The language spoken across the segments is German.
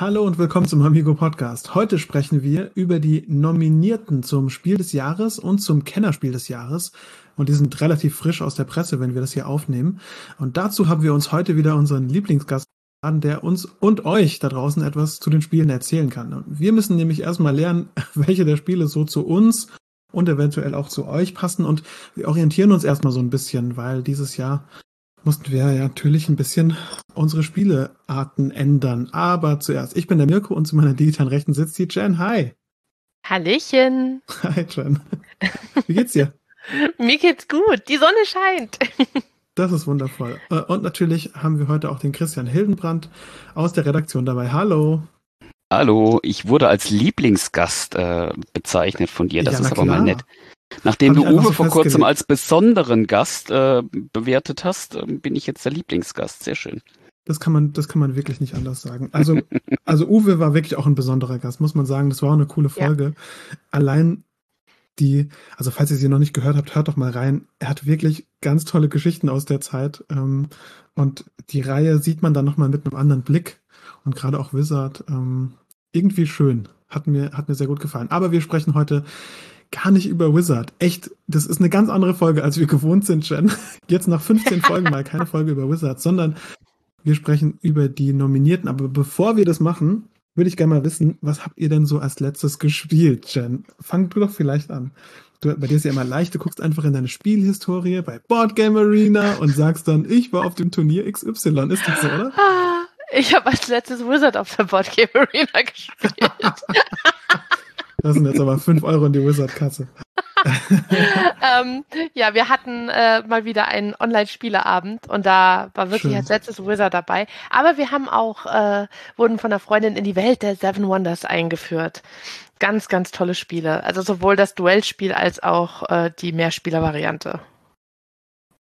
Hallo und willkommen zum Amigo Podcast. Heute sprechen wir über die Nominierten zum Spiel des Jahres und zum Kennerspiel des Jahres. Und die sind relativ frisch aus der Presse, wenn wir das hier aufnehmen. Und dazu haben wir uns heute wieder unseren Lieblingsgast an, der uns und euch da draußen etwas zu den Spielen erzählen kann. Wir müssen nämlich erstmal lernen, welche der Spiele so zu uns und eventuell auch zu euch passen. Und wir orientieren uns erstmal so ein bisschen, weil dieses Jahr mussten wir ja natürlich ein bisschen unsere Spielearten ändern. Aber zuerst, ich bin der Mirko und zu meiner digitalen Rechten sitzt die Jen. Hi. Hallöchen. Hi, Jen. Wie geht's dir? Mir geht's gut. Die Sonne scheint. Das ist wundervoll. Äh, und natürlich haben wir heute auch den Christian Hildenbrand aus der Redaktion dabei. Hallo. Hallo, ich wurde als Lieblingsgast äh, bezeichnet von dir. Das ja, ist aber mal nett. Nachdem du Uwe so vor kurzem als besonderen Gast äh, bewertet hast, äh, bin ich jetzt der Lieblingsgast. Sehr schön. Das kann man, das kann man wirklich nicht anders sagen. Also, also Uwe war wirklich auch ein besonderer Gast, muss man sagen. Das war auch eine coole Folge. Ja. Allein die, also falls ihr sie noch nicht gehört habt, hört doch mal rein. Er hat wirklich ganz tolle Geschichten aus der Zeit. Ähm, und die Reihe sieht man dann nochmal mit einem anderen Blick. Und gerade auch Wizard, ähm, irgendwie schön. Hat mir, hat mir sehr gut gefallen. Aber wir sprechen heute gar nicht über Wizard. Echt, das ist eine ganz andere Folge, als wir gewohnt sind, Jen. Jetzt nach 15 Folgen mal keine Folge über Wizard, sondern wir sprechen über die Nominierten. Aber bevor wir das machen, würde ich gerne mal wissen, was habt ihr denn so als letztes gespielt, Jen? Fang du doch vielleicht an. Du, bei dir ist ja immer leicht, du guckst einfach in deine Spielhistorie bei Boardgame Arena und sagst dann, ich war auf dem Turnier XY. Ist das so, oder? Ah, ich habe als letztes Wizard auf der Boardgame Arena gespielt. Das sind jetzt aber 5 Euro in die Wizard-Kasse. ähm, ja, wir hatten äh, mal wieder einen Online-Spieleabend und da war wirklich Schön. als letztes Wizard dabei. Aber wir haben auch, äh, wurden von einer Freundin in die Welt der Seven Wonders eingeführt. Ganz, ganz tolle Spiele. Also sowohl das Duellspiel als auch äh, die Mehrspieler-Variante.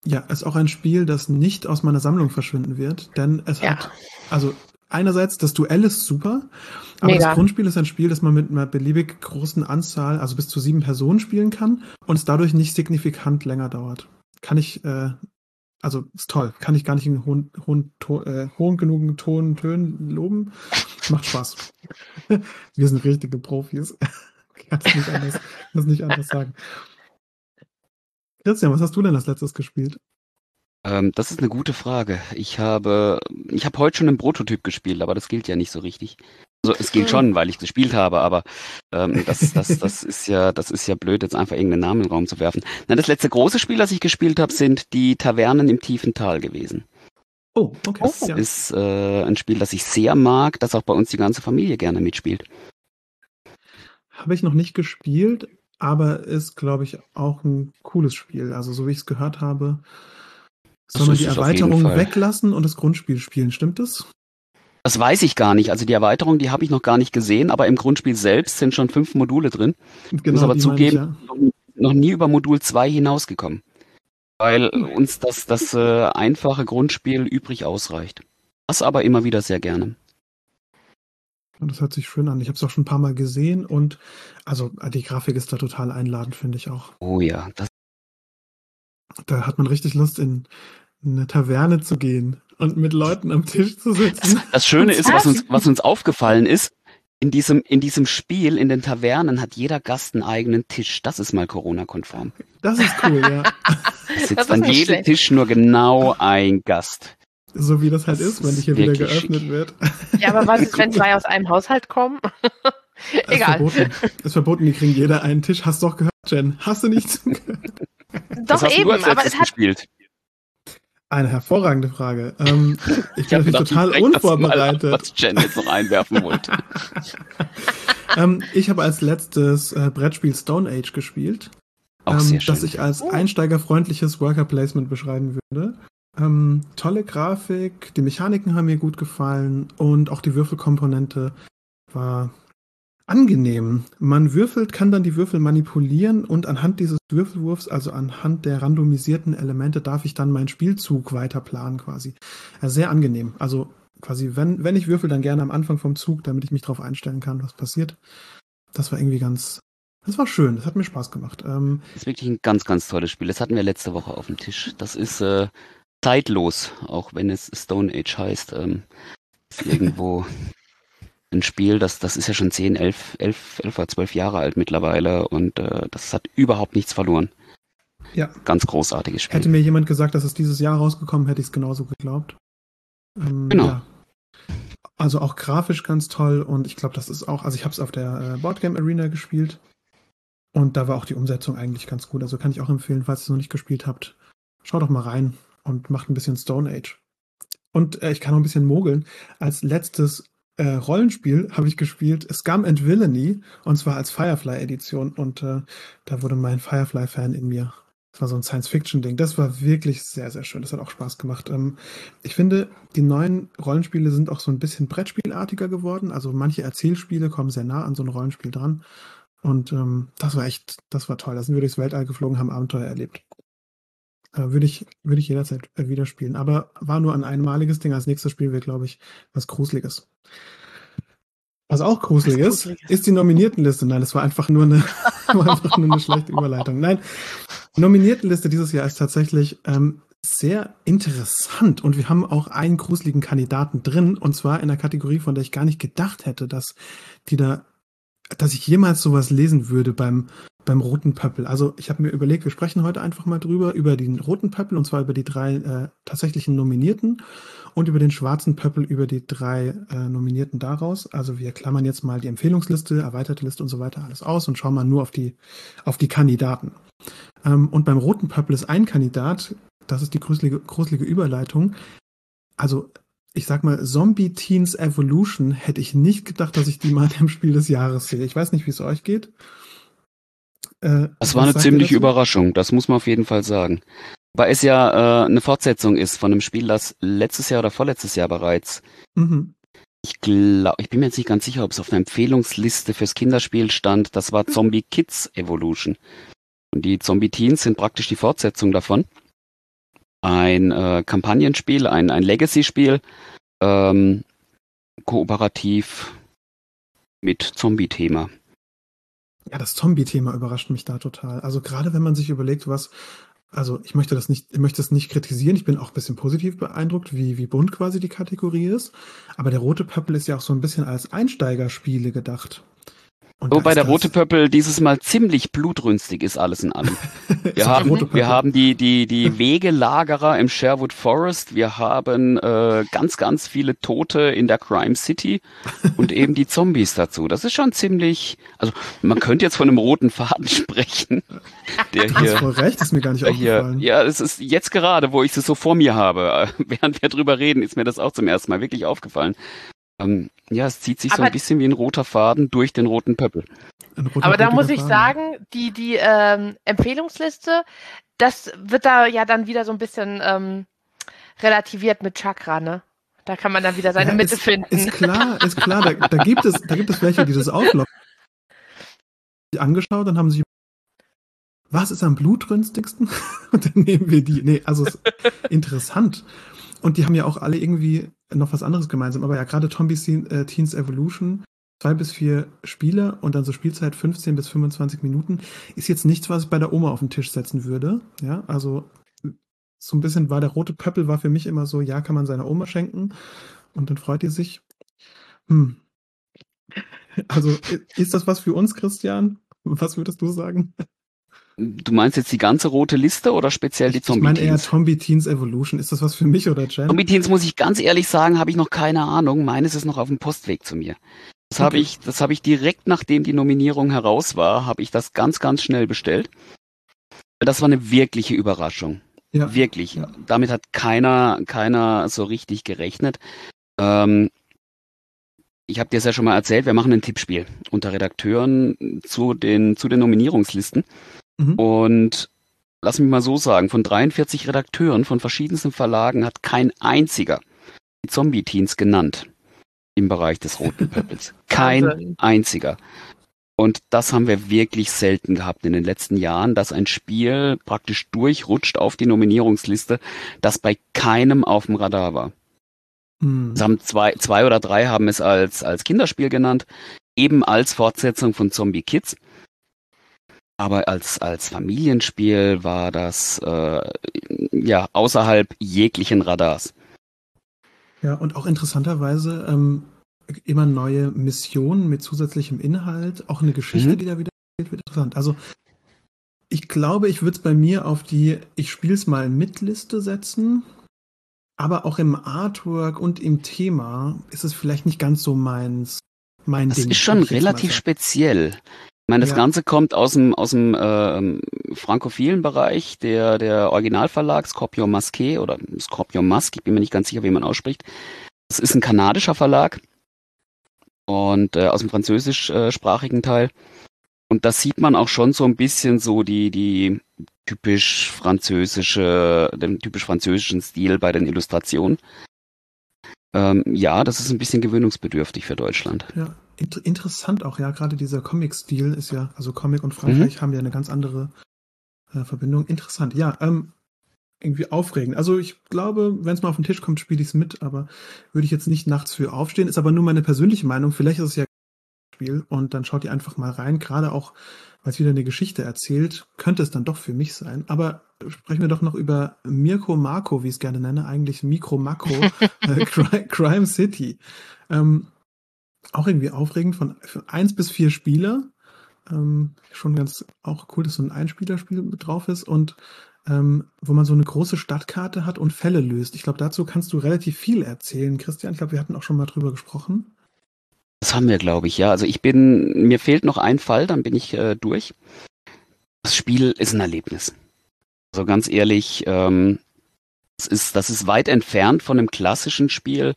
Ja, ist auch ein Spiel, das nicht aus meiner Sammlung verschwinden wird, denn es ja. hat, also einerseits, das Duell ist super, aber Mega. das Grundspiel ist ein Spiel, das man mit einer beliebig großen Anzahl, also bis zu sieben Personen spielen kann und es dadurch nicht signifikant länger dauert. Kann ich, äh, also ist toll, kann ich gar nicht in hohen, hohen, äh, hohen genugen Ton, Tönen loben. Macht Spaß. Wir sind richtige Profis. Ich kann es nicht anders, das nicht anders sagen. Christian, was hast du denn als letztes gespielt? Ähm, das ist eine gute Frage. Ich habe, ich habe heute schon einen Prototyp gespielt, aber das gilt ja nicht so richtig. Also es gilt schon, weil ich gespielt habe, aber ähm, das, das, das ist ja, das ist ja blöd, jetzt einfach irgendeinen Namen in den Raum zu werfen. Na, das letzte große Spiel, das ich gespielt habe, sind die Tavernen im tiefen Tal gewesen. Oh, okay. Das ja. ist äh, ein Spiel, das ich sehr mag, das auch bei uns die ganze Familie gerne mitspielt. Habe ich noch nicht gespielt, aber ist, glaube ich, auch ein cooles Spiel. Also so wie ich es gehört habe, soll man die Erweiterung weglassen und das Grundspiel spielen, stimmt das? Das weiß ich gar nicht. Also die Erweiterung, die habe ich noch gar nicht gesehen, aber im Grundspiel selbst sind schon fünf Module drin. Genau, ich muss aber zugeben, ich, ja. noch nie über Modul 2 hinausgekommen. Weil uns das, das äh, einfache Grundspiel übrig ausreicht. Das aber immer wieder sehr gerne. Das hört sich schön an. Ich habe es auch schon ein paar Mal gesehen und also die Grafik ist da total einladend, finde ich auch. Oh ja, das da hat man richtig Lust, in eine Taverne zu gehen und mit Leuten am Tisch zu sitzen. Das Schöne ist, was uns, was uns aufgefallen ist, in diesem, in diesem Spiel, in den Tavernen, hat jeder Gast einen eigenen Tisch. Das ist mal Corona-konform. Das ist cool, ja. Da sitzt an jedem schlecht. Tisch nur genau ein Gast. So wie das halt das ist, wenn dich hier wieder geöffnet schick. wird. Ja, aber was ist, wenn zwei aus einem Haushalt kommen? Egal. Ist verboten. ist verboten, die kriegen jeder einen Tisch. Hast du doch gehört, Jen? Hast du nicht zugehört? Doch eben, aber es hat gespielt. Eine hervorragende Frage. Ähm, ich, ich bin natürlich total unvorbereitet. Mal, was Jen jetzt noch einwerfen wollte. ähm, ich habe als letztes äh, Brettspiel Stone Age gespielt, Auch ähm, das ich als oh. einsteigerfreundliches Worker Placement beschreiben würde. Ähm, tolle Grafik, die Mechaniken haben mir gut gefallen und auch die Würfelkomponente war angenehm. Man würfelt, kann dann die Würfel manipulieren und anhand dieses Würfelwurfs, also anhand der randomisierten Elemente, darf ich dann meinen Spielzug weiter planen quasi. Ja, sehr angenehm. Also quasi, wenn, wenn ich würfel, dann gerne am Anfang vom Zug, damit ich mich darauf einstellen kann, was passiert. Das war irgendwie ganz, das war schön, das hat mir Spaß gemacht. Ähm, das ist wirklich ein ganz, ganz tolles Spiel. Das hatten wir letzte Woche auf dem Tisch. Das ist äh, zeitlos, auch wenn es Stone Age heißt. Ähm, ist irgendwo ein Spiel, das, das ist ja schon 10, 11, 11, 11 oder 12 Jahre alt mittlerweile und äh, das hat überhaupt nichts verloren. Ja. Ganz großartiges Spiel. Hätte mir jemand gesagt, dass es dieses Jahr rausgekommen, hätte ich es genauso geglaubt. Ähm, genau. Ja. Also auch grafisch ganz toll und ich glaube, das ist auch, also ich habe es auf der äh, Boardgame Arena gespielt und da war auch die Umsetzung eigentlich ganz gut. Also kann ich auch empfehlen, falls ihr es noch nicht gespielt habt, schaut doch mal rein und macht ein bisschen Stone Age. Und äh, ich kann noch ein bisschen mogeln. Als letztes äh, Rollenspiel habe ich gespielt Scum and Villainy und zwar als Firefly-Edition und äh, da wurde mein Firefly-Fan in mir das war so ein Science-Fiction-Ding. Das war wirklich sehr, sehr schön. Das hat auch Spaß gemacht. Ähm, ich finde, die neuen Rollenspiele sind auch so ein bisschen Brettspielartiger geworden. Also manche Erzählspiele kommen sehr nah an so ein Rollenspiel dran. Und ähm, das war echt, das war toll. Da sind wir durchs Weltall geflogen, haben Abenteuer erlebt. Äh, würde ich, würde ich jederzeit äh, wieder spielen. Aber war nur ein einmaliges Ding. Als nächstes Spiel wir, glaube ich, was Gruseliges. Was auch gruselig ist, ist die Nominiertenliste. Nein, das war einfach nur eine, einfach nur eine schlechte Überleitung. Nein, Nominiertenliste dieses Jahr ist tatsächlich ähm, sehr interessant und wir haben auch einen gruseligen Kandidaten drin und zwar in der Kategorie, von der ich gar nicht gedacht hätte, dass die da, dass ich jemals sowas lesen würde beim beim roten Pöppel. Also ich habe mir überlegt, wir sprechen heute einfach mal drüber über den roten Pöppel und zwar über die drei äh, tatsächlichen Nominierten und über den schwarzen Pöppel über die drei äh, Nominierten daraus. Also wir klammern jetzt mal die Empfehlungsliste, erweiterte Liste und so weiter alles aus und schauen mal nur auf die, auf die Kandidaten. Ähm, und beim roten Pöppel ist ein Kandidat, das ist die gruselige, gruselige Überleitung. Also ich sag mal, Zombie Teens Evolution hätte ich nicht gedacht, dass ich die mal im Spiel des Jahres sehe. Ich weiß nicht, wie es euch geht. Äh, das war eine ziemliche Überraschung, das muss man auf jeden Fall sagen. Weil es ja äh, eine Fortsetzung ist von einem Spiel, das letztes Jahr oder vorletztes Jahr bereits. Mhm. Ich glaube, ich bin mir jetzt nicht ganz sicher, ob es auf einer Empfehlungsliste fürs Kinderspiel stand. Das war Zombie Kids Evolution. Und die Zombie Teens sind praktisch die Fortsetzung davon. Ein äh, Kampagnenspiel, ein, ein Legacy-Spiel, ähm, kooperativ mit Zombie-Thema. Ja, das Zombie-Thema überrascht mich da total. Also gerade wenn man sich überlegt, was also ich möchte das nicht, ich möchte das nicht kritisieren. Ich bin auch ein bisschen positiv beeindruckt, wie, wie bunt quasi die Kategorie ist. Aber der rote Pöppel ist ja auch so ein bisschen als Einsteigerspiele gedacht. Und Wobei der rote Pöppel dieses Mal ziemlich blutrünstig ist, alles in allem. Wir, haben, wir haben die, die, die Wegelagerer im Sherwood Forest, wir haben äh, ganz, ganz viele Tote in der Crime City und eben die Zombies dazu. Das ist schon ziemlich, also man könnte jetzt von einem roten Faden sprechen. Der du hier, voll recht, ist mir gar nicht aufgefallen. Hier, ja, es ist jetzt gerade, wo ich es so vor mir habe, während wir drüber reden, ist mir das auch zum ersten Mal wirklich aufgefallen. Ähm, ja, es zieht sich aber so ein bisschen wie ein roter Faden durch den roten Pöppel. Aber da muss ich Faden. sagen, die, die ähm, Empfehlungsliste, das wird da ja dann wieder so ein bisschen ähm, relativiert mit Chakra, ne? Da kann man dann wieder seine ja, Mitte ist, finden. Ist klar, ist klar. Da, da, gibt es, da gibt es welche, die das auflocken. angeschaut, dann haben sie was ist am blutrünstigsten? Und dann nehmen wir die. Nee, also interessant. Und die haben ja auch alle irgendwie noch was anderes gemeinsam. Aber ja, gerade Tombi äh, Teens Evolution, zwei bis vier Spieler und dann so Spielzeit 15 bis 25 Minuten, ist jetzt nichts, was ich bei der Oma auf den Tisch setzen würde. Ja, also so ein bisschen war der rote Pöppel war für mich immer so, ja, kann man seiner Oma schenken und dann freut ihr sich. Hm. Also ist das was für uns, Christian? Was würdest du sagen? Du meinst jetzt die ganze rote Liste oder speziell die Zombie Teens? Ich meine eher Zombie Teens Evolution. Ist das was für mich oder Jen? Zombie Teens muss ich ganz ehrlich sagen, habe ich noch keine Ahnung. Meines ist noch auf dem Postweg zu mir. Das okay. habe ich, das habe ich direkt nachdem die Nominierung heraus war, habe ich das ganz, ganz schnell bestellt. Das war eine wirkliche Überraschung. Ja. Wirklich. Ja. Damit hat keiner, keiner so richtig gerechnet. Ähm, ich habe dir es ja schon mal erzählt, wir machen ein Tippspiel unter Redakteuren zu den, zu den Nominierungslisten. Mhm. Und lass mich mal so sagen, von 43 Redakteuren von verschiedensten Verlagen hat kein einziger die Zombie-Teens genannt im Bereich des roten Pöppels. Kein einziger. Und das haben wir wirklich selten gehabt in den letzten Jahren, dass ein Spiel praktisch durchrutscht auf die Nominierungsliste, das bei keinem auf dem Radar war. Hm. Es haben zwei, zwei oder drei haben es als, als Kinderspiel genannt, eben als Fortsetzung von Zombie Kids. Aber als, als Familienspiel war das äh, ja außerhalb jeglichen Radars. Ja, und auch interessanterweise, ähm, immer neue Missionen mit zusätzlichem Inhalt, auch eine Geschichte, mhm. die da wieder erzählt wird. Interessant. Also ich glaube, ich würde es bei mir auf die Ich spiel's mal mit Liste setzen. Aber auch im Artwork und im Thema ist es vielleicht nicht ganz so meins. Mein das Ding, ist schon relativ speziell. Ich meine, das ja. Ganze kommt aus dem, aus dem äh, frankophilen Bereich, der, der Originalverlag Scorpio Masque oder Scorpio Musk, ich bin mir nicht ganz sicher, wie man ausspricht. Das ist ein kanadischer Verlag und äh, aus dem französischsprachigen Teil. Und da sieht man auch schon so ein bisschen so die, die typisch französische, den typisch französischen Stil bei den Illustrationen. Ähm, ja, das ist ein bisschen gewöhnungsbedürftig für Deutschland. Ja, inter interessant auch, ja, gerade dieser Comic-Stil ist ja, also Comic und Frankreich mhm. haben ja eine ganz andere äh, Verbindung. Interessant, ja, ähm, irgendwie aufregend. Also ich glaube, wenn es mal auf den Tisch kommt, spiele ich es mit, aber würde ich jetzt nicht nachts für aufstehen. Ist aber nur meine persönliche Meinung. Vielleicht ist es ja ein Spiel und dann schaut ihr einfach mal rein. Gerade auch, weil es wieder eine Geschichte erzählt, könnte es dann doch für mich sein. Aber sprechen wir doch noch über Mirko Marco, wie ich es gerne nenne, eigentlich Mikro Makro, äh, Crime City. Ähm, auch irgendwie aufregend von, von eins bis vier Spieler. Ähm, schon ganz auch cool, dass so ein Einspielerspiel drauf ist und ähm, wo man so eine große Stadtkarte hat und Fälle löst. Ich glaube, dazu kannst du relativ viel erzählen, Christian. Ich glaube, wir hatten auch schon mal drüber gesprochen. Das haben wir, glaube ich, ja. Also ich bin, mir fehlt noch ein Fall, dann bin ich äh, durch. Das Spiel ist ein Erlebnis. Also ganz ehrlich, ähm, das, ist, das ist weit entfernt von einem klassischen Spiel.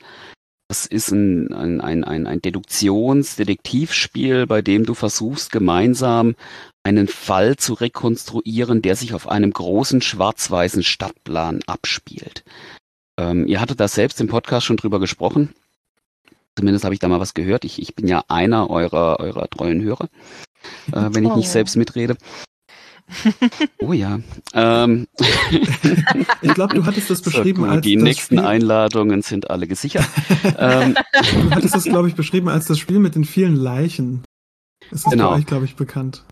Das ist ein, ein, ein, ein, ein Deduktions-Detektivspiel, bei dem du versuchst, gemeinsam einen Fall zu rekonstruieren, der sich auf einem großen schwarz-weißen Stadtplan abspielt. Ähm, ihr hattet da selbst im Podcast schon drüber gesprochen. Zumindest habe ich da mal was gehört. Ich, ich bin ja einer eurer, eurer treuen Hörer, äh, wenn ich nicht selbst mitrede. Oh ja. Ähm. Ich glaube, du hattest das beschrieben so, als. Die nächsten Spiel... Einladungen sind alle gesichert. ähm. Du hattest das, glaube ich, beschrieben als das Spiel mit den vielen Leichen. Das ist genau. euch, glaube ich, bekannt.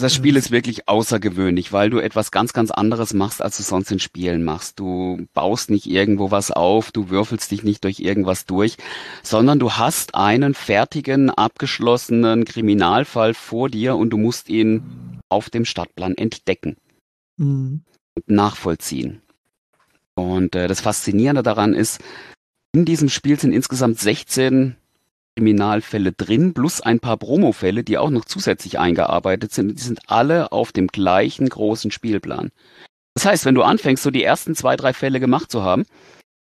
Das Spiel ist wirklich außergewöhnlich, weil du etwas ganz, ganz anderes machst, als du sonst in Spielen machst. Du baust nicht irgendwo was auf, du würfelst dich nicht durch irgendwas durch, sondern du hast einen fertigen, abgeschlossenen Kriminalfall vor dir und du musst ihn auf dem Stadtplan entdecken mhm. und nachvollziehen. Und äh, das Faszinierende daran ist, in diesem Spiel sind insgesamt 16 Kriminalfälle drin, plus ein paar Promofälle, die auch noch zusätzlich eingearbeitet sind. Die sind alle auf dem gleichen großen Spielplan. Das heißt, wenn du anfängst, so die ersten zwei, drei Fälle gemacht zu haben,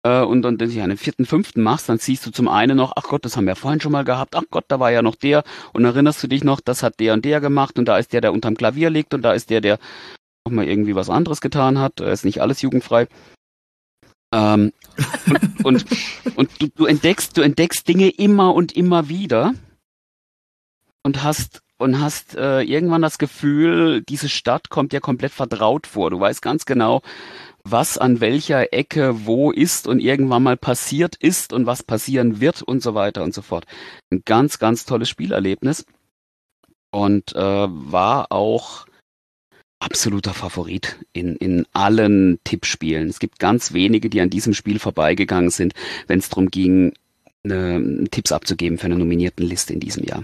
äh, und dann ja, einen vierten, fünften machst, dann siehst du zum einen noch, ach Gott, das haben wir vorhin schon mal gehabt, ach Gott, da war ja noch der, und erinnerst du dich noch, das hat der und der gemacht, und da ist der, der unterm Klavier liegt, und da ist der, der noch mal irgendwie was anderes getan hat, ist nicht alles jugendfrei. Ähm, und, und, und du, du, entdeckst, du entdeckst Dinge immer und immer wieder und hast und hast äh, irgendwann das Gefühl, diese Stadt kommt dir komplett vertraut vor. Du weißt ganz genau, was an welcher Ecke wo ist und irgendwann mal passiert ist und was passieren wird und so weiter und so fort. Ein ganz, ganz tolles Spielerlebnis und äh, war auch absoluter Favorit in, in allen Tippspielen. Es gibt ganz wenige, die an diesem Spiel vorbeigegangen sind, wenn es darum ging, eine, Tipps abzugeben für eine nominierten Liste in diesem Jahr.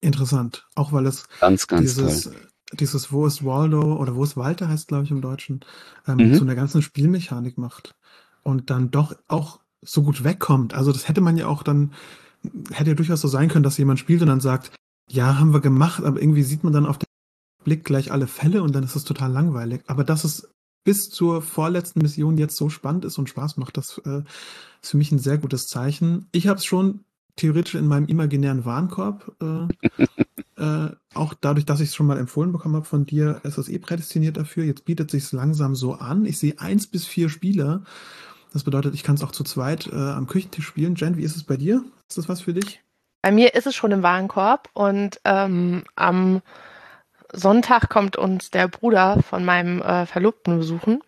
Interessant, auch weil es ganz, ganz dieses, toll. dieses Wo ist Waldo oder Wo ist Walter heißt, glaube ich, im Deutschen, ähm, mhm. so eine ganze Spielmechanik macht und dann doch auch so gut wegkommt. Also das hätte man ja auch dann, hätte ja durchaus so sein können, dass jemand spielt und dann sagt, ja, haben wir gemacht, aber irgendwie sieht man dann auf Blick gleich alle Fälle und dann ist es total langweilig. Aber dass es bis zur vorletzten Mission jetzt so spannend ist und Spaß macht, das äh, ist für mich ein sehr gutes Zeichen. Ich habe es schon theoretisch in meinem imaginären Warenkorb. Äh, äh, auch dadurch, dass ich es schon mal empfohlen bekommen habe von dir, ist es eh prädestiniert dafür. Jetzt bietet sich langsam so an. Ich sehe eins bis vier Spieler. Das bedeutet, ich kann es auch zu zweit äh, am Küchentisch spielen. Jen, wie ist es bei dir? Ist das was für dich? Bei mir ist es schon im Warenkorb und ähm, am Sonntag kommt uns der Bruder von meinem äh, Verlobten besuchen.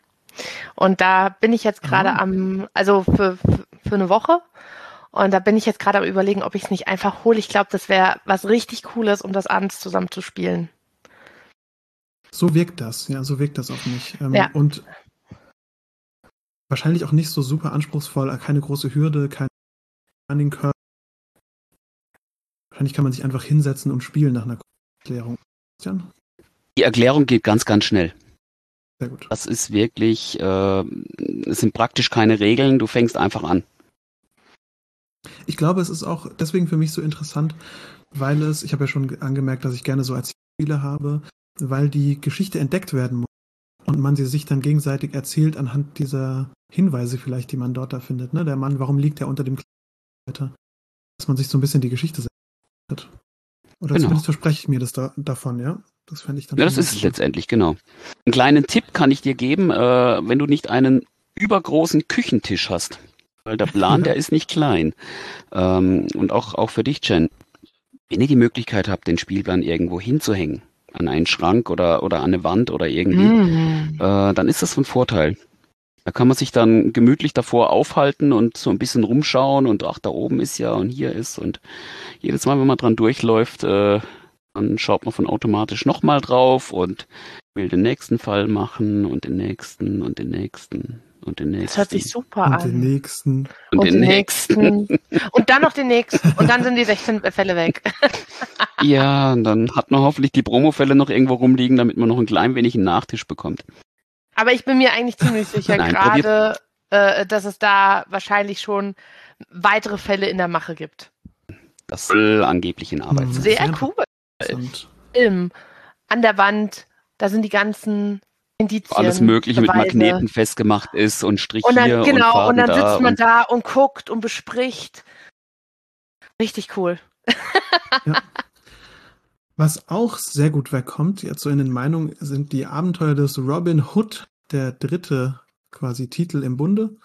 Und da bin ich jetzt gerade ah. am, also für, für eine Woche. Und da bin ich jetzt gerade am überlegen, ob ich es nicht einfach hole. Ich glaube, das wäre was richtig Cooles, um das abends zusammen zu spielen. So wirkt das, ja, so wirkt das auf mich. Ähm, ja. Und wahrscheinlich auch nicht so super anspruchsvoll, keine große Hürde, kein Learning Curve. Wahrscheinlich kann man sich einfach hinsetzen und spielen nach einer Erklärung. Christian? Die Erklärung geht ganz, ganz schnell. Sehr gut. Das ist wirklich, äh, es sind praktisch keine Regeln, du fängst einfach an. Ich glaube, es ist auch deswegen für mich so interessant, weil es, ich habe ja schon angemerkt, dass ich gerne so Erzählspiele habe, weil die Geschichte entdeckt werden muss und man sie sich dann gegenseitig erzählt anhand dieser Hinweise vielleicht, die man dort da findet. Ne? Der Mann, warum liegt er unter dem Kleid? Dass man sich so ein bisschen die Geschichte hat. Oder genau. zumindest verspreche ich mir das da, davon, ja? Das fände ich dann. Ja, das ist es letztendlich, genau. Einen kleinen Tipp kann ich dir geben, äh, wenn du nicht einen übergroßen Küchentisch hast. Weil der Plan, der ist nicht klein. Ähm, und auch, auch für dich, Jen. Wenn ihr die Möglichkeit habt, den Spielplan irgendwo hinzuhängen, an einen Schrank oder, oder an eine Wand oder irgendwie, mm. äh, dann ist das von Vorteil. Da kann man sich dann gemütlich davor aufhalten und so ein bisschen rumschauen und ach, da oben ist ja und hier ist und jedes Mal, wenn man dran durchläuft, äh, dann schaut man von automatisch nochmal drauf und will den nächsten Fall machen und den nächsten und den nächsten und den nächsten. Das hört sich super und an. Den nächsten. Und, und den, den nächsten. nächsten. und dann noch den nächsten. Und dann sind die 16 Fälle weg. ja, und dann hat man hoffentlich die Promofälle noch irgendwo rumliegen, damit man noch ein klein wenig einen Nachtisch bekommt. Aber ich bin mir eigentlich ziemlich sicher, gerade, äh, dass es da wahrscheinlich schon weitere Fälle in der Mache gibt. Das soll angeblich in Arbeit sein. Sehr cool. Film, an der Wand, da sind die ganzen Indizien. Alles Mögliche Beweise. mit Magneten festgemacht ist und Strich und dann, hier genau, und, und dann sitzt man da und guckt und bespricht. Richtig cool. Ja. Was auch sehr gut wegkommt, jetzt so in den Meinungen, sind die Abenteuer des Robin Hood, der dritte quasi Titel im Bunde.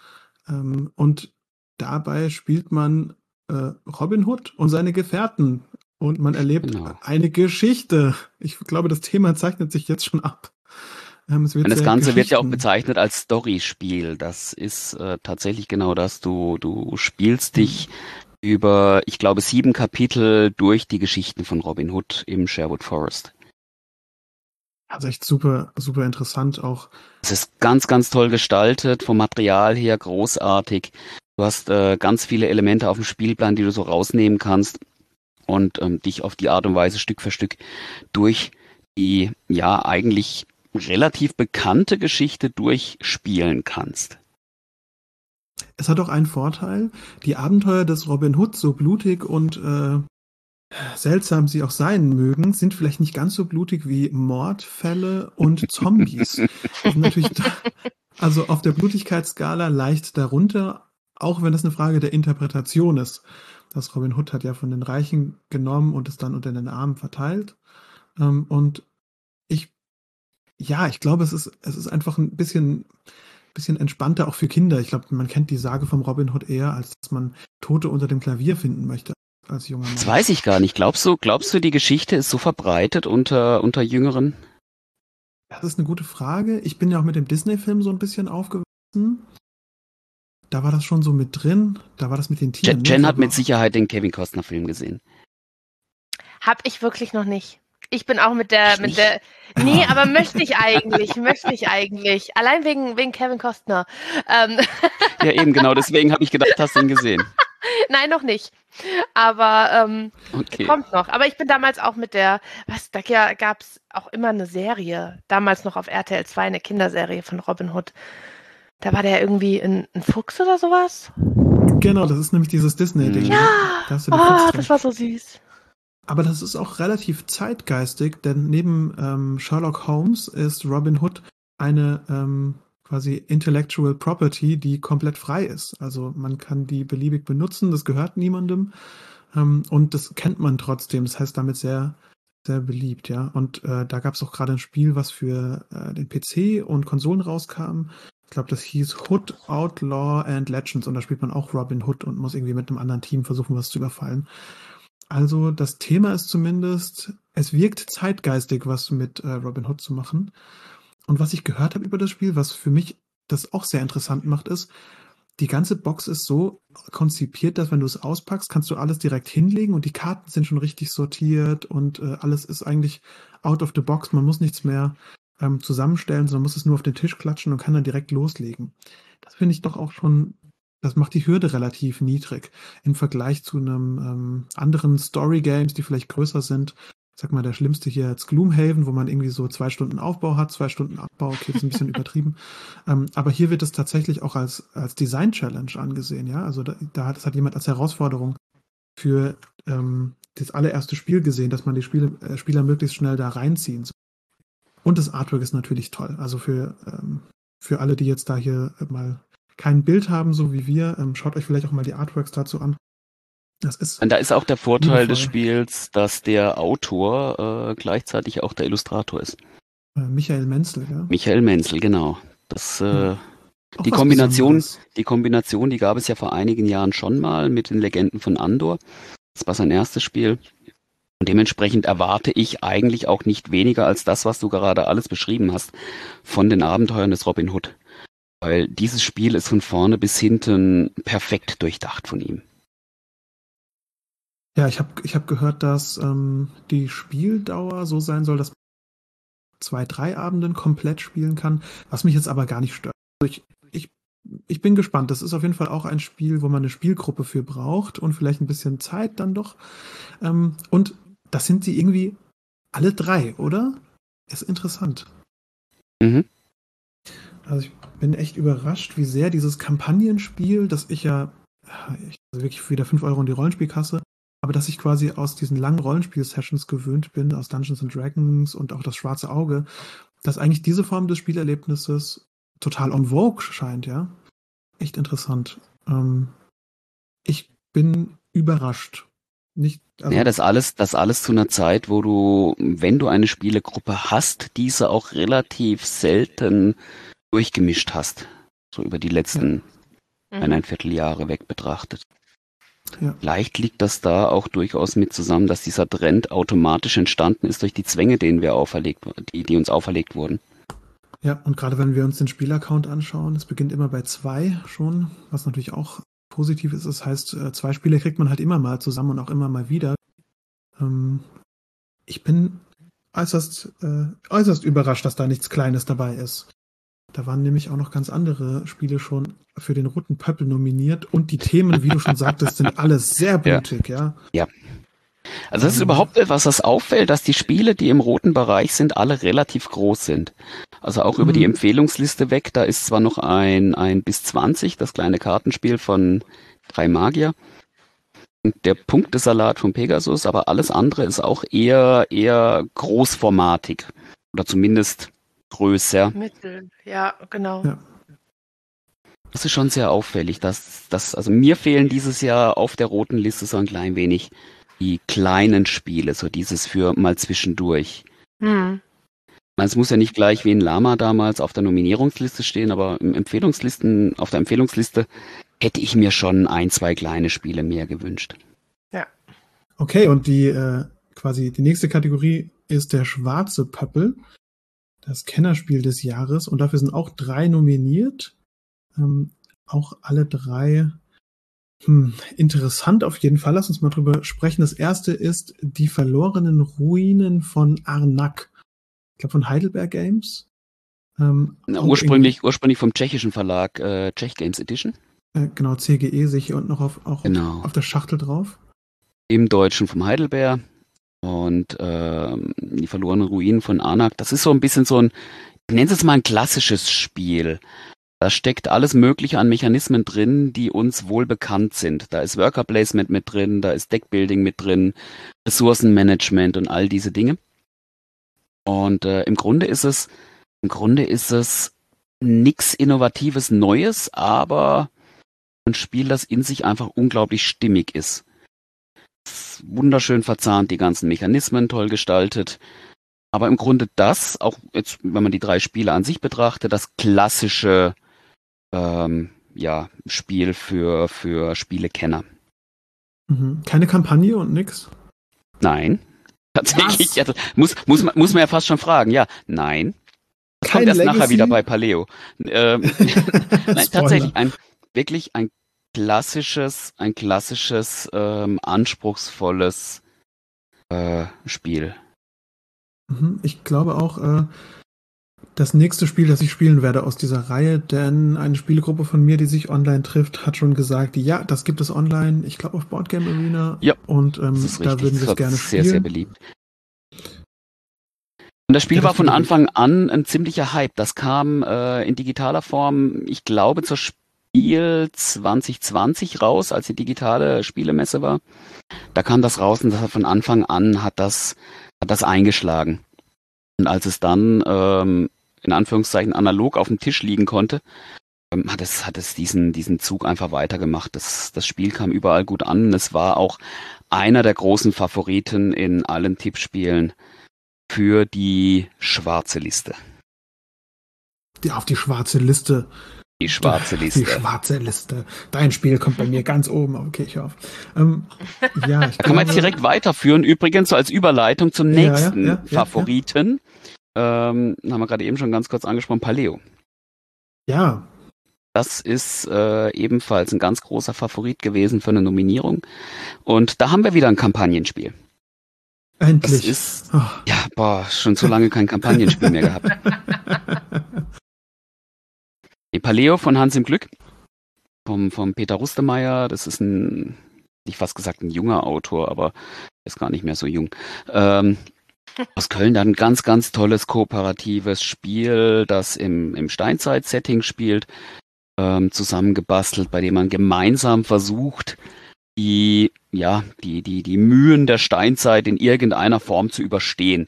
Ähm, und dabei spielt man äh, Robin Hood und seine Gefährten und man erlebt genau. eine Geschichte. Ich glaube, das Thema zeichnet sich jetzt schon ab. Ähm, das Ganze wird ja auch bezeichnet als Storyspiel. Das ist äh, tatsächlich genau das. Du, du spielst dich mhm. Über, ich glaube, sieben Kapitel durch die Geschichten von Robin Hood im Sherwood Forest. Also echt super, super interessant auch. Es ist ganz, ganz toll gestaltet, vom Material her großartig. Du hast äh, ganz viele Elemente auf dem Spielplan, die du so rausnehmen kannst und ähm, dich auf die Art und Weise Stück für Stück durch die ja eigentlich relativ bekannte Geschichte durchspielen kannst. Es hat auch einen Vorteil. Die Abenteuer des Robin Hood, so blutig und äh, seltsam sie auch sein mögen, sind vielleicht nicht ganz so blutig wie Mordfälle und Zombies. natürlich da, also auf der Blutigkeitsskala leicht darunter, auch wenn das eine Frage der Interpretation ist. Das Robin Hood hat ja von den Reichen genommen und es dann unter den Armen verteilt. Ähm, und ich, ja, ich glaube, es ist, es ist einfach ein bisschen, bisschen entspannter auch für Kinder. Ich glaube, man kennt die Sage vom Robin Hood eher, als dass man Tote unter dem Klavier finden möchte als junger Mann. Das weiß ich gar nicht. Glaubst du, glaubst du, die Geschichte ist so verbreitet unter, unter Jüngeren? Das ist eine gute Frage. Ich bin ja auch mit dem Disney-Film so ein bisschen aufgewachsen da war das schon so mit drin. Da war das mit den Tieren. Jen, Jen hat mit Sicherheit den Kevin Costner Film gesehen. Hab ich wirklich noch nicht. Ich bin auch mit der, mit der. Nee, aber möchte ich eigentlich, möchte ich eigentlich. Allein wegen, wegen Kevin Costner. Ähm. Ja, eben genau, deswegen habe ich gedacht, hast du ihn gesehen. Nein, noch nicht. Aber ähm, okay. kommt noch. Aber ich bin damals auch mit der, was, da gab es auch immer eine Serie, damals noch auf RTL 2, eine Kinderserie von Robin Hood. Da war der irgendwie ein, ein Fuchs oder sowas? Genau, das ist nämlich dieses Disney-Ding. Ja, da oh, das war so süß. Aber das ist auch relativ zeitgeistig, denn neben ähm, Sherlock Holmes ist Robin Hood eine ähm, quasi Intellectual Property, die komplett frei ist. Also man kann die beliebig benutzen, das gehört niemandem ähm, und das kennt man trotzdem. Das heißt damit sehr, sehr beliebt, ja. Und äh, da gab es auch gerade ein Spiel, was für äh, den PC und Konsolen rauskam, ich glaube, das hieß Hood, Outlaw and Legends und da spielt man auch Robin Hood und muss irgendwie mit einem anderen Team versuchen, was zu überfallen. Also das Thema ist zumindest, es wirkt zeitgeistig, was mit äh, Robin Hood zu machen. Und was ich gehört habe über das Spiel, was für mich das auch sehr interessant macht, ist, die ganze Box ist so konzipiert, dass wenn du es auspackst, kannst du alles direkt hinlegen und die Karten sind schon richtig sortiert und äh, alles ist eigentlich out of the box. Man muss nichts mehr ähm, zusammenstellen, sondern muss es nur auf den Tisch klatschen und kann dann direkt loslegen. das finde ich doch auch schon, das macht die Hürde relativ niedrig im Vergleich zu einem ähm, anderen Story-Games, die vielleicht größer sind. Ich sag mal, der schlimmste hier jetzt Gloomhaven, wo man irgendwie so zwei Stunden Aufbau hat, zwei Stunden Abbau, okay, ist ein bisschen übertrieben. Ähm, aber hier wird es tatsächlich auch als, als Design-Challenge angesehen, ja. Also da, da hat, das hat jemand als Herausforderung für ähm, das allererste Spiel gesehen, dass man die Spiele, äh, Spieler möglichst schnell da reinziehen soll. Und das Artwork ist natürlich toll. Also für, ähm, für alle, die jetzt da hier mal kein Bild haben, so wie wir, ähm, schaut euch vielleicht auch mal die Artworks dazu an. Das ist Und da ist auch der Vorteil des Spiels, dass der Autor äh, gleichzeitig auch der Illustrator ist. Äh, Michael Menzel, ja. Michael Menzel, genau. Das, äh, die Kombination, die Kombination, die gab es ja vor einigen Jahren schon mal mit den Legenden von Andor. Das war sein erstes Spiel. Und dementsprechend erwarte ich eigentlich auch nicht weniger als das, was du gerade alles beschrieben hast, von den Abenteuern des Robin Hood. Weil dieses Spiel ist von vorne bis hinten perfekt durchdacht von ihm. Ja, ich habe ich hab gehört, dass ähm, die Spieldauer so sein soll, dass man zwei, drei Abenden komplett spielen kann, was mich jetzt aber gar nicht stört. Also ich, ich, ich bin gespannt. Das ist auf jeden Fall auch ein Spiel, wo man eine Spielgruppe für braucht und vielleicht ein bisschen Zeit dann doch. Ähm, und das sind sie irgendwie alle drei, oder? Ist interessant. Mhm. Also ich bin echt überrascht, wie sehr dieses Kampagnenspiel, das ich ja, ich also wirklich wieder 5 Euro in die Rollenspielkasse, aber dass ich quasi aus diesen langen Rollenspiel-Sessions gewöhnt bin, aus Dungeons and Dragons und auch das Schwarze Auge, dass eigentlich diese Form des Spielerlebnisses total on vogue scheint, ja. Echt interessant. Ähm, ich bin überrascht nicht. Also ja, das alles, das alles zu einer Zeit, wo du, wenn du eine Spielegruppe hast, diese auch relativ selten durchgemischt hast. So über die letzten ja. Mhm. eineinviertel Jahre weg betrachtet. Ja. Vielleicht liegt das da auch durchaus mit zusammen, dass dieser Trend automatisch entstanden ist durch die Zwänge, denen wir auferlegt, die, die uns auferlegt wurden. Ja, und gerade wenn wir uns den Spielaccount anschauen, es beginnt immer bei zwei schon, was natürlich auch positiv ist. Das heißt, äh, zwei Spiele kriegt man halt immer mal zusammen und auch immer mal wieder. Ähm, ich bin äußerst, äh, äußerst überrascht, dass da nichts Kleines dabei ist. Da waren nämlich auch noch ganz andere Spiele schon für den Roten Pöppel nominiert und die Themen, wie du schon sagtest, sind alles sehr blutig, ja. Ja. Also das ist überhaupt etwas, das auffällt, dass die Spiele, die im roten Bereich sind, alle relativ groß sind. Also auch mhm. über die mhm. Empfehlungsliste weg, da ist zwar noch ein, ein bis 20, das kleine Kartenspiel von drei Magier. Der Punktesalat von Pegasus, aber alles andere ist auch eher, eher großformatig. Oder zumindest größer. Mittel, ja, genau. Ja. Das ist schon sehr auffällig. Dass, dass, also mir fehlen dieses Jahr auf der roten Liste so ein klein wenig die kleinen Spiele, so dieses für mal zwischendurch. Hm. Es muss ja nicht gleich wie ein Lama damals auf der Nominierungsliste stehen, aber im Empfehlungslisten, auf der Empfehlungsliste hätte ich mir schon ein, zwei kleine Spiele mehr gewünscht. Ja. Okay, und die äh, quasi die nächste Kategorie ist der schwarze Pöppel, das Kennerspiel des Jahres. Und dafür sind auch drei nominiert. Ähm, auch alle drei hm, interessant auf jeden Fall. Lass uns mal drüber sprechen. Das erste ist die verlorenen Ruinen von Arnak. Ich glaube von Heidelberg Games. Ähm, Na, ursprünglich, ursprünglich vom tschechischen Verlag äh, Czech Games Edition. Äh, genau, CGE sehe ich hier unten noch auf, auch genau. auf der Schachtel drauf. Im Deutschen vom Heidelberg und ähm, die verlorenen Ruinen von Arnak. Das ist so ein bisschen so ein, ich nenne es mal ein klassisches Spiel. Da steckt alles Mögliche an Mechanismen drin, die uns wohl bekannt sind. Da ist Worker Placement mit drin, da ist Deckbuilding mit drin, Ressourcenmanagement und all diese Dinge. Und äh, im Grunde ist es, im Grunde ist es nichts Innovatives Neues, aber ein Spiel, das in sich einfach unglaublich stimmig ist. Wunderschön verzahnt, die ganzen Mechanismen toll gestaltet. Aber im Grunde das, auch jetzt, wenn man die drei Spiele an sich betrachtet, das klassische ähm, ja, Spiel für, für Spielekenner. Mhm. Keine Kampagne und nix? Nein. Tatsächlich, ja, muss, muss, man, muss man ja fast schon fragen. Ja, nein. Das Kein kommt erst Legacy? nachher wieder bei Paleo. Ähm, nein, tatsächlich ein, wirklich ein klassisches, ein klassisches, ähm, anspruchsvolles äh, Spiel. Mhm. Ich glaube auch, äh, das nächste Spiel, das ich spielen werde aus dieser Reihe, denn eine Spielegruppe von mir, die sich online trifft, hat schon gesagt, ja, das gibt es online, ich glaube auf Boardgame Arena. Ja. Und ähm, da würden wir es gerne spielen. Sehr, sehr beliebt. Und das Spiel das war von Anfang an ein ziemlicher Hype. Das kam äh, in digitaler Form, ich glaube, zur Spiel 2020 raus, als die digitale Spielemesse war. Da kam das raus und das von Anfang an hat das, hat das eingeschlagen. Und als es dann ähm, in Anführungszeichen analog auf dem Tisch liegen konnte, ähm, hat es, hat es diesen, diesen Zug einfach weitergemacht. Das, das Spiel kam überall gut an. Es war auch einer der großen Favoriten in allen Tippspielen für die schwarze Liste. Die auf die schwarze Liste. Die schwarze Liste. Die schwarze Liste. Dein Spiel kommt bei mir ganz oben. Okay, ich hoffe. Ähm, ja, ich Kann man jetzt direkt weiterführen, übrigens so als Überleitung zum nächsten ja, ja, ja, Favoriten. Ähm, haben wir gerade eben schon ganz kurz angesprochen, Paleo. Ja. Das ist äh, ebenfalls ein ganz großer Favorit gewesen für eine Nominierung. Und da haben wir wieder ein Kampagnenspiel. Endlich. Das ist, oh. ja, boah, schon so lange kein Kampagnenspiel mehr gehabt. Die Paleo von Hans im Glück, vom, vom Peter Rustemeyer, das ist ein, ich fast gesagt, ein junger Autor, aber ist gar nicht mehr so jung. Ähm, aus Köln dann ein ganz, ganz tolles kooperatives Spiel, das im, im Steinzeit-Setting spielt, ähm, zusammengebastelt, bei dem man gemeinsam versucht, die, ja, die, die, die Mühen der Steinzeit in irgendeiner Form zu überstehen.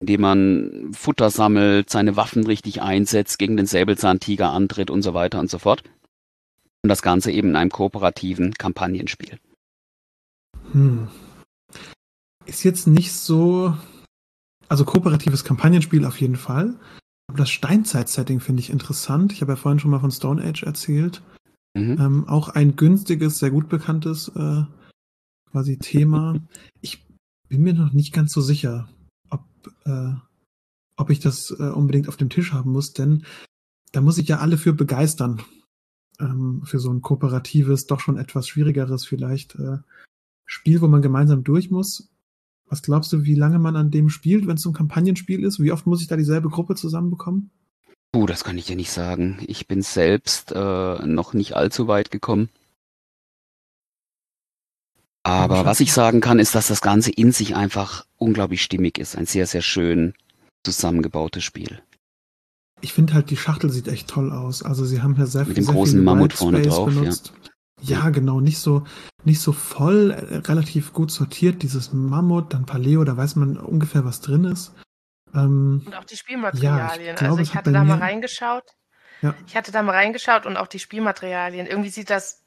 Indem man Futter sammelt, seine Waffen richtig einsetzt, gegen den Säbelzahntiger antritt und so weiter und so fort. Und das Ganze eben in einem kooperativen Kampagnenspiel. Hm. Ist jetzt nicht so also kooperatives Kampagnenspiel auf jeden Fall. Aber das Steinzeit-Setting finde ich interessant. Ich habe ja vorhin schon mal von Stone Age erzählt. Mhm. Ähm, auch ein günstiges, sehr gut bekanntes äh, quasi Thema. Ich bin mir noch nicht ganz so sicher, äh, ob ich das äh, unbedingt auf dem Tisch haben muss, denn da muss ich ja alle für begeistern. Ähm, für so ein kooperatives, doch schon etwas schwierigeres vielleicht äh, Spiel, wo man gemeinsam durch muss. Was glaubst du, wie lange man an dem spielt, wenn es so ein Kampagnenspiel ist? Wie oft muss ich da dieselbe Gruppe zusammenbekommen? Uh, das kann ich dir nicht sagen. Ich bin selbst äh, noch nicht allzu weit gekommen. Aber was ich sagen kann, ist, dass das Ganze in sich einfach unglaublich stimmig ist. Ein sehr, sehr schön zusammengebautes Spiel. Ich finde halt, die Schachtel sieht echt toll aus. Also sie haben hier sehr Mit viel, dem großen Mammut vorne drauf, benutzt. Ja. Ja, genau, nicht so, nicht so voll, äh, relativ gut sortiert, dieses Mammut, dann Paleo, da weiß man ungefähr, was drin ist. Ähm, und auch die Spielmaterialien. Ja, ich glaube, also ich hatte da mal reingeschaut. Ja. Ich hatte da mal reingeschaut und auch die Spielmaterialien. Irgendwie sieht das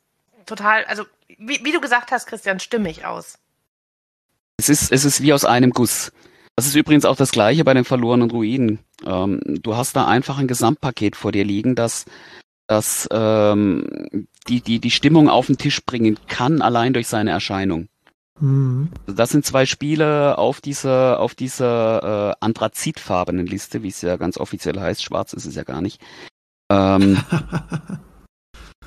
total, also wie, wie du gesagt hast, Christian, stimmig aus. Es ist, es ist wie aus einem Guss. Das ist übrigens auch das gleiche bei den verlorenen Ruinen. Ähm, du hast da einfach ein Gesamtpaket vor dir liegen, das das ähm, die, die, die Stimmung auf den Tisch bringen kann, allein durch seine Erscheinung. Mhm. Das sind zwei Spiele auf dieser, auf dieser äh, anthrazitfarbenen Liste, wie es ja ganz offiziell heißt. Schwarz ist es ja gar nicht. Ähm,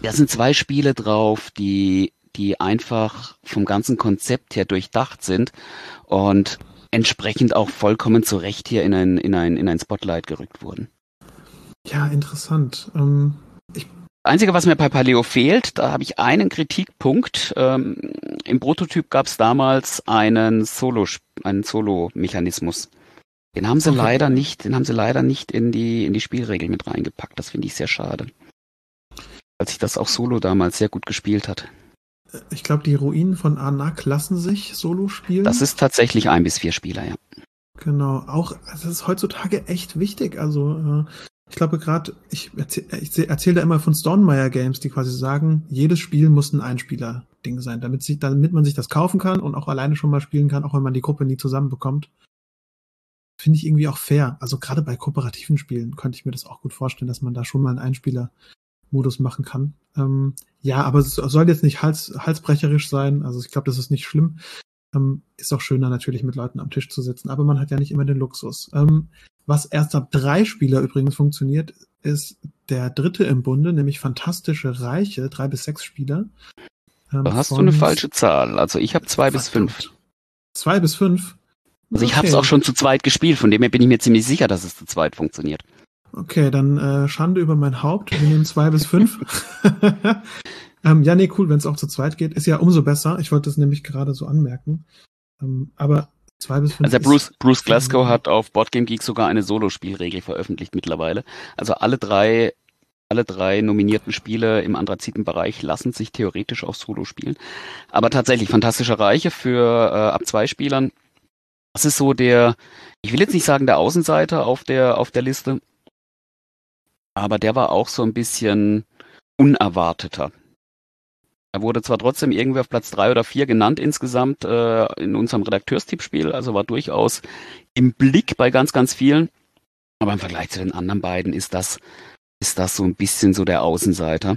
da sind zwei Spiele drauf, die, die einfach vom ganzen Konzept her durchdacht sind und entsprechend auch vollkommen zu Recht hier in ein, in ein, in ein Spotlight gerückt wurden. Ja, interessant. Ähm, Einzige, was mir bei Paleo fehlt, da habe ich einen Kritikpunkt. Ähm, Im Prototyp gab es damals einen Solo, einen Solo-Mechanismus. Den haben sie okay. leider nicht, den haben sie leider nicht in die, in die Spielregeln mit reingepackt. Das finde ich sehr schade. Als ich das auch Solo damals sehr gut gespielt hat. Ich glaube, die Ruinen von Anak lassen sich Solo spielen. Das ist tatsächlich ein bis vier Spieler, ja. Genau, auch das ist heutzutage echt wichtig. Also äh, ich glaube gerade, ich erzähle ich erzähl da immer von Stonemeyer Games, die quasi sagen, jedes Spiel muss ein Einspieler-Ding sein, damit, sich, damit man sich das kaufen kann und auch alleine schon mal spielen kann, auch wenn man die Gruppe nie zusammenbekommt. Finde ich irgendwie auch fair. Also gerade bei kooperativen Spielen könnte ich mir das auch gut vorstellen, dass man da schon mal einen Einspieler-Modus machen kann. Ähm, ja, aber es soll jetzt nicht hals, halsbrecherisch sein. Also ich glaube, das ist nicht schlimm. Ähm, ist auch schöner natürlich mit Leuten am Tisch zu sitzen, aber man hat ja nicht immer den Luxus. Ähm, was erst ab drei Spieler übrigens funktioniert, ist der dritte im Bunde, nämlich Fantastische Reiche, drei bis sechs Spieler. Ähm, da hast du eine falsche Zahl. Also ich habe zwei bis fünf. Zwei bis fünf? Also ich okay. habe es auch schon zu zweit gespielt, von dem her bin ich mir ziemlich sicher, dass es zu zweit funktioniert. Okay, dann äh, Schande über mein Haupt. Wir nehmen zwei bis fünf. ähm, ja, nee, cool, wenn es auch zu zweit geht. Ist ja umso besser. Ich wollte das nämlich gerade so anmerken. Ähm, aber zwei bis fünf. Also Bruce, Bruce Glasgow hat auf Boardgame Geek sogar eine Solospielregel veröffentlicht mittlerweile. Also alle drei alle drei nominierten Spiele im Anthrazitenbereich lassen sich theoretisch auch Solo spielen. Aber tatsächlich fantastische Reiche für äh, ab zwei Spielern. Das ist so der, ich will jetzt nicht sagen der Außenseiter auf der, auf der Liste, aber der war auch so ein bisschen unerwarteter. Er wurde zwar trotzdem irgendwie auf Platz drei oder vier genannt insgesamt äh, in unserem Redakteurstippspiel, also war durchaus im Blick bei ganz, ganz vielen. Aber im Vergleich zu den anderen beiden ist das ist das so ein bisschen so der Außenseiter.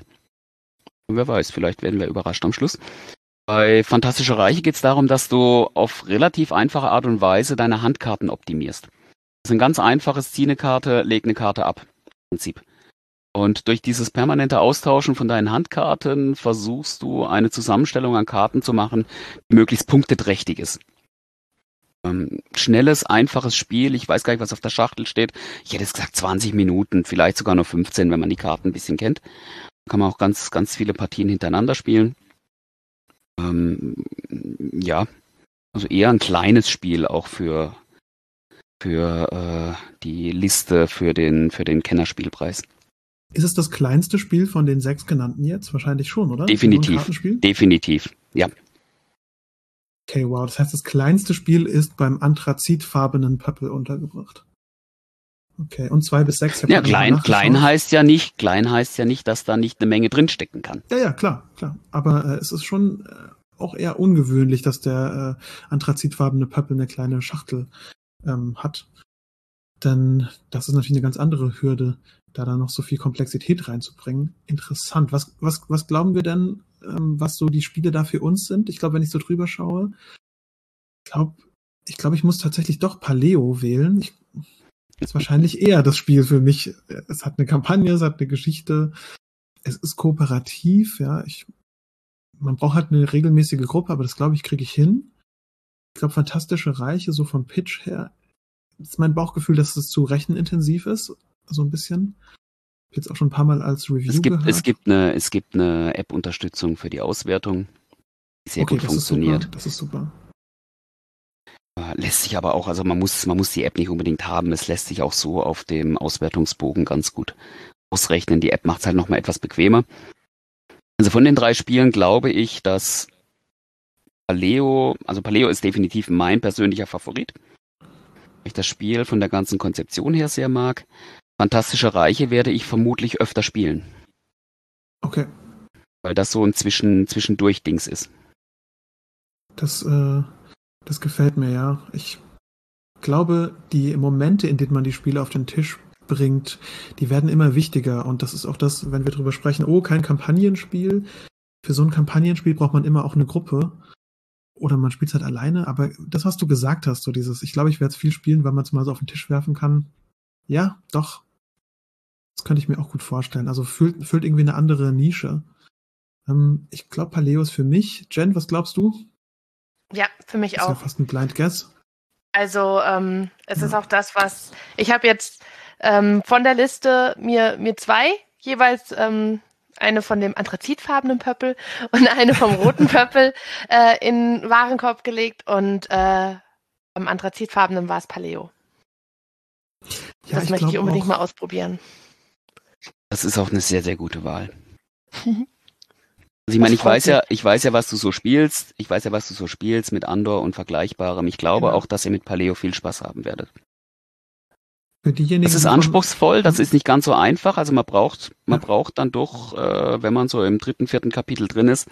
Und wer weiß, vielleicht werden wir überrascht am Schluss. Bei Fantastische Reiche geht es darum, dass du auf relativ einfache Art und Weise deine Handkarten optimierst. Das ist ein ganz einfaches, zieh eine Karte, leg eine Karte ab. Prinzip. Und durch dieses permanente Austauschen von deinen Handkarten versuchst du eine Zusammenstellung an Karten zu machen, die möglichst punkteträchtig ist. Ähm, schnelles, einfaches Spiel. Ich weiß gar nicht, was auf der Schachtel steht. Ich hätte es gesagt 20 Minuten, vielleicht sogar nur 15, wenn man die Karten ein bisschen kennt. Kann man auch ganz, ganz viele Partien hintereinander spielen. Ähm, ja, also eher ein kleines Spiel auch für für äh, die Liste für den für den Kennerspielpreis. Ist es das kleinste Spiel von den sechs genannten jetzt? Wahrscheinlich schon, oder? Definitiv. Definitiv, ja. Okay, wow. Das heißt, das kleinste Spiel ist beim anthrazitfarbenen Pöppel untergebracht. Okay, und zwei bis sechs. Ja, klein, klein heißt ja nicht, klein heißt ja nicht, dass da nicht eine Menge drinstecken kann. Ja, ja, klar, klar. Aber äh, es ist schon äh, auch eher ungewöhnlich, dass der äh, anthrazitfarbene Pöppel eine kleine Schachtel ähm, hat. Denn das ist natürlich eine ganz andere Hürde, da dann noch so viel Komplexität reinzubringen. Interessant. Was, was, was glauben wir denn, ähm, was so die Spiele da für uns sind. Ich glaube, wenn ich so drüber schaue, ich glaube, ich glaube, ich muss tatsächlich doch Paleo wählen. Ich, ist wahrscheinlich eher das Spiel für mich. Es hat eine Kampagne, es hat eine Geschichte, es ist kooperativ, ja. Ich, man braucht halt eine regelmäßige Gruppe, aber das glaube ich, kriege ich hin. Ich glaube, fantastische Reiche, so vom Pitch her, ist mein Bauchgefühl, dass es zu rechenintensiv ist, so ein bisschen jetzt auch schon ein paar Mal als Review es gibt, gehört. Es gibt eine, es gibt eine App-Unterstützung für die Auswertung, die sehr okay, gut das funktioniert. Ist das ist super. Äh, lässt sich aber auch, also man muss, man muss die App nicht unbedingt haben. Es lässt sich auch so auf dem Auswertungsbogen ganz gut ausrechnen. Die App macht es halt nochmal etwas bequemer. Also von den drei Spielen glaube ich, dass Paleo, also Paleo ist definitiv mein persönlicher Favorit. Ich das Spiel von der ganzen Konzeption her sehr mag. Fantastische Reiche werde ich vermutlich öfter spielen. Okay. Weil das so ein Zwischen Zwischendurch-Dings ist. Das, äh, das gefällt mir, ja. Ich glaube, die Momente, in denen man die Spiele auf den Tisch bringt, die werden immer wichtiger. Und das ist auch das, wenn wir drüber sprechen, oh, kein Kampagnenspiel. Für so ein Kampagnenspiel braucht man immer auch eine Gruppe. Oder man spielt es halt alleine. Aber das, was du gesagt hast, so dieses, ich glaube, ich werde es viel spielen, weil man es mal so auf den Tisch werfen kann. Ja, doch, das könnte ich mir auch gut vorstellen. Also füllt, füllt irgendwie eine andere Nische. Ähm, ich glaube, Paleo ist für mich. Jen, was glaubst du? Ja, für mich ist auch. Ja fast ein Blind Guess. Also ähm, es ja. ist auch das, was ich habe jetzt ähm, von der Liste mir mir zwei jeweils ähm, eine von dem anthrazitfarbenen Pöppel und eine vom roten Pöppel äh, in Warenkorb gelegt und äh, am anthrazitfarbenen war es Paleo. Ja, das ich möchte ich unbedingt auch. mal ausprobieren. Das ist auch eine sehr, sehr gute Wahl. Also ich meine, ich weiß ja, ich weiß ja, was du so spielst. Ich weiß ja, was du so spielst mit Andor und Vergleichbarem. Ich glaube genau. auch, dass ihr mit Paleo viel Spaß haben werdet. Für diejenigen, das ist anspruchsvoll, das ist nicht ganz so einfach. Also man braucht, man ja. braucht dann doch, äh, wenn man so im dritten, vierten Kapitel drin ist,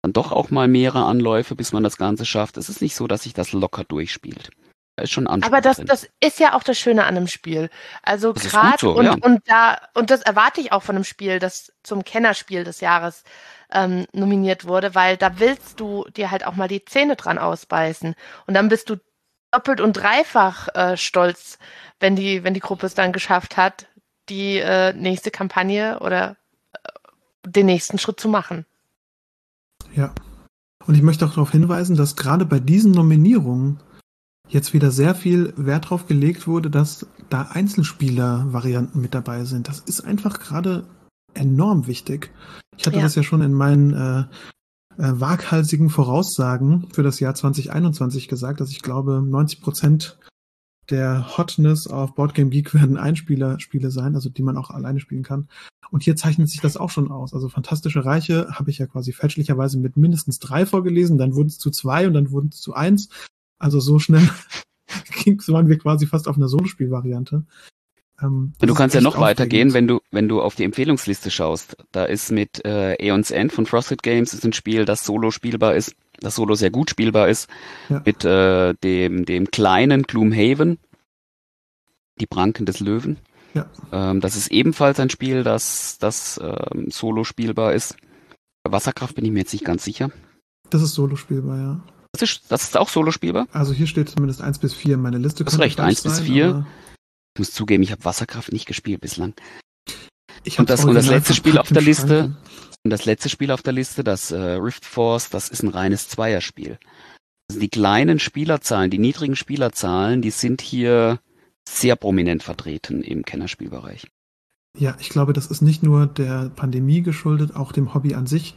dann doch auch mal mehrere Anläufe, bis man das Ganze schafft. Es ist nicht so, dass sich das locker durchspielt. Da ist schon Anspruch Aber das, das ist ja auch das Schöne an einem Spiel. Also gerade so, und, ja. und da, und das erwarte ich auch von einem Spiel, das zum Kennerspiel des Jahres ähm, nominiert wurde, weil da willst du dir halt auch mal die Zähne dran ausbeißen. Und dann bist du doppelt und dreifach äh, stolz, wenn die, wenn die Gruppe es dann geschafft hat, die äh, nächste Kampagne oder äh, den nächsten Schritt zu machen. Ja. Und ich möchte auch darauf hinweisen, dass gerade bei diesen Nominierungen jetzt wieder sehr viel Wert drauf gelegt wurde, dass da Einzelspieler-Varianten mit dabei sind. Das ist einfach gerade enorm wichtig. Ich hatte ja. das ja schon in meinen äh, äh, waghalsigen Voraussagen für das Jahr 2021 gesagt, dass ich glaube, 90 Prozent der Hotness auf Boardgame Geek werden Einspieler-Spiele sein, also die man auch alleine spielen kann. Und hier zeichnet sich das auch schon aus. Also Fantastische Reiche habe ich ja quasi fälschlicherweise mit mindestens drei vorgelesen, dann wurden es zu zwei und dann wurden es zu eins. Also so schnell waren wir quasi fast auf einer Solospielvariante. Ähm, du kannst ja noch weitergehen, wenn du, wenn du auf die Empfehlungsliste schaust. Da ist mit äh, Aeons End von Frosted Games ist ein Spiel, das solo spielbar ist, das solo sehr gut spielbar ist. Ja. Mit äh, dem, dem kleinen Gloomhaven, die Pranken des Löwen. Ja. Ähm, das ist ebenfalls ein Spiel, das, das ähm, solo spielbar ist. Bei Wasserkraft bin ich mir jetzt nicht ganz sicher. Das ist solo spielbar, ja. Das ist, das ist auch solo spielbar? Also hier steht zumindest 1 bis 4 in meiner Liste. Das ist recht, 1 bis 4. Ich muss zugeben, ich habe Wasserkraft nicht gespielt bislang. Ich und, das, und das letzte Spiel auf der Liste, und das letzte Spiel auf der Liste, das äh, Rift Force, das ist ein reines Zweierspiel. Also die kleinen Spielerzahlen, die niedrigen Spielerzahlen, die sind hier sehr prominent vertreten im Kennerspielbereich. Ja, ich glaube, das ist nicht nur der Pandemie geschuldet, auch dem Hobby an sich,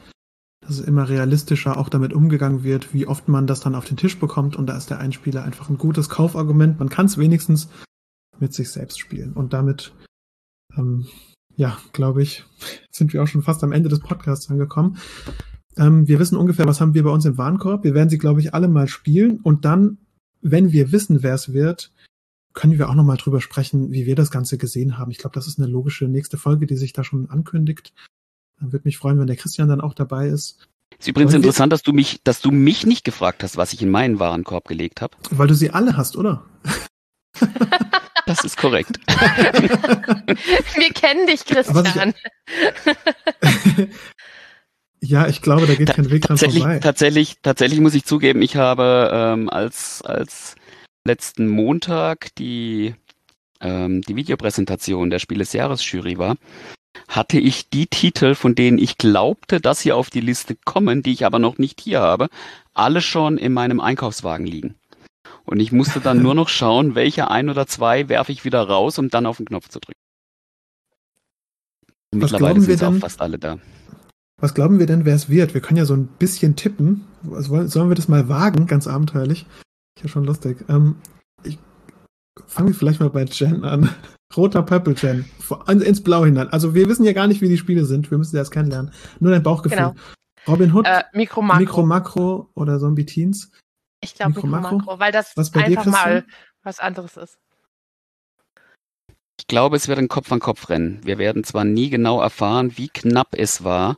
dass es immer realistischer auch damit umgegangen wird, wie oft man das dann auf den Tisch bekommt. Und da ist der Einspieler einfach ein gutes Kaufargument. Man kann es wenigstens mit sich selbst spielen. Und damit, ähm, ja, glaube ich, sind wir auch schon fast am Ende des Podcasts angekommen. Ähm, wir wissen ungefähr, was haben wir bei uns im Warenkorb. Wir werden sie, glaube ich, alle mal spielen. Und dann, wenn wir wissen, wer es wird, können wir auch nochmal drüber sprechen, wie wir das Ganze gesehen haben. Ich glaube, das ist eine logische nächste Folge, die sich da schon ankündigt. Dann würde mich freuen, wenn der Christian dann auch dabei ist. Ist übrigens Wollen interessant, dass du mich, dass du mich nicht gefragt hast, was ich in meinen Warenkorb gelegt habe. Weil du sie alle hast, oder? Das ist korrekt. Wir kennen dich, Christian. ja, ich glaube, da geht kein Weg dran vorbei. Tatsächlich, tatsächlich muss ich zugeben, ich habe ähm, als, als letzten Montag die, ähm, die Videopräsentation der Spiel des Jahres Jury war, hatte ich die Titel, von denen ich glaubte, dass sie auf die Liste kommen, die ich aber noch nicht hier habe, alle schon in meinem Einkaufswagen liegen. Und ich musste dann nur noch schauen, welche ein oder zwei werfe ich wieder raus, um dann auf den Knopf zu drücken. Und mittlerweile sind auch fast alle da. Was glauben wir denn, wer es wird? Wir können ja so ein bisschen tippen. Also sollen wir das mal wagen, ganz abenteuerlich? Ich ja schon lustig. Ähm, ich fange vielleicht mal bei Jen an. Roter Purple Jen. Ins Blau hinein. Also wir wissen ja gar nicht, wie die Spiele sind. Wir müssen sie erst kennenlernen. Nur dein Bauchgefühl. Genau. Robin Hood, äh, Mikro Makro. Mikro Makro oder Zombie Teens. Ich glaube Mikro, Makro, Makro, weil das was einfach dir, mal was anderes ist. Ich glaube, es wird ein Kopf-an-Kopf-Rennen. Wir werden zwar nie genau erfahren, wie knapp es war.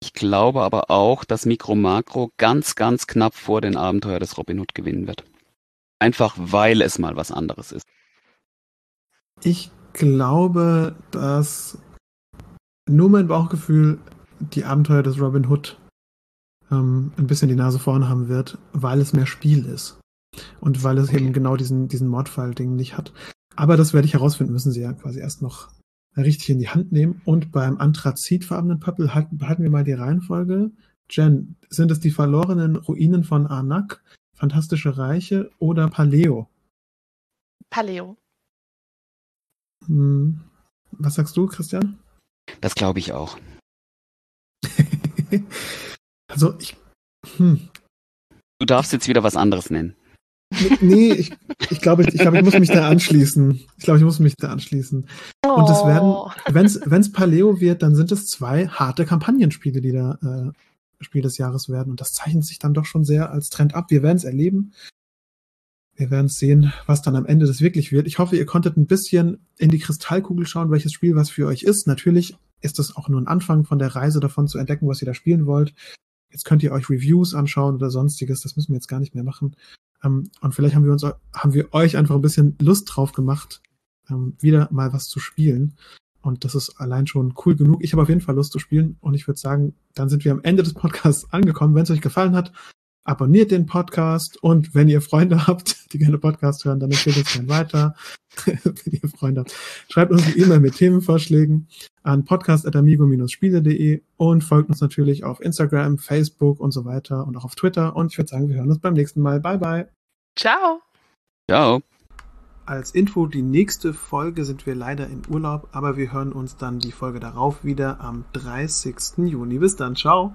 Ich glaube aber auch, dass Mikro Makro ganz, ganz knapp vor den Abenteuer des Robin Hood gewinnen wird. Einfach weil es mal was anderes ist. Ich glaube, dass nur mein Bauchgefühl die Abenteuer des Robin Hood ähm, ein bisschen die Nase vorn haben wird, weil es mehr Spiel ist. Und weil es okay. eben genau diesen, diesen Mordfall-Ding nicht hat. Aber das werde ich herausfinden, müssen sie ja quasi erst noch richtig in die Hand nehmen. Und beim anthrazitfarbenen Pöppel halten, behalten wir mal die Reihenfolge. Jen, sind es die verlorenen Ruinen von Arnak, Fantastische Reiche oder Paleo? Paleo. Hm. Was sagst du, Christian? Das glaube ich auch. Also ich. Hm. Du darfst jetzt wieder was anderes nennen. Nee, ich, ich glaube, ich, ich, glaube, ich muss mich da anschließen. Ich glaube, ich muss mich da anschließen. Oh. Und es werden, wenn es Paleo wird, dann sind es zwei harte Kampagnenspiele, die da äh, Spiel des Jahres werden. Und das zeichnet sich dann doch schon sehr als Trend ab. Wir werden es erleben. Wir werden sehen, was dann am Ende das wirklich wird. Ich hoffe, ihr konntet ein bisschen in die Kristallkugel schauen, welches Spiel was für euch ist. Natürlich ist das auch nur ein Anfang von der Reise davon zu entdecken, was ihr da spielen wollt. Jetzt könnt ihr euch Reviews anschauen oder sonstiges. Das müssen wir jetzt gar nicht mehr machen. Ähm, und vielleicht haben wir uns, haben wir euch einfach ein bisschen Lust drauf gemacht, ähm, wieder mal was zu spielen. Und das ist allein schon cool genug. Ich habe auf jeden Fall Lust zu spielen. Und ich würde sagen, dann sind wir am Ende des Podcasts angekommen. Wenn es euch gefallen hat, abonniert den Podcast und wenn ihr Freunde habt, die gerne Podcast hören, dann empfehlt es gerne weiter. wenn ihr Freunde habt, schreibt uns eine E-Mail mit Themenvorschlägen an podcast.amigo-spiele.de und folgt uns natürlich auf Instagram, Facebook und so weiter und auch auf Twitter. Und ich würde sagen, wir hören uns beim nächsten Mal. Bye, bye. Ciao. Ciao. Als Info, die nächste Folge sind wir leider in Urlaub, aber wir hören uns dann die Folge darauf wieder am 30. Juni. Bis dann, ciao.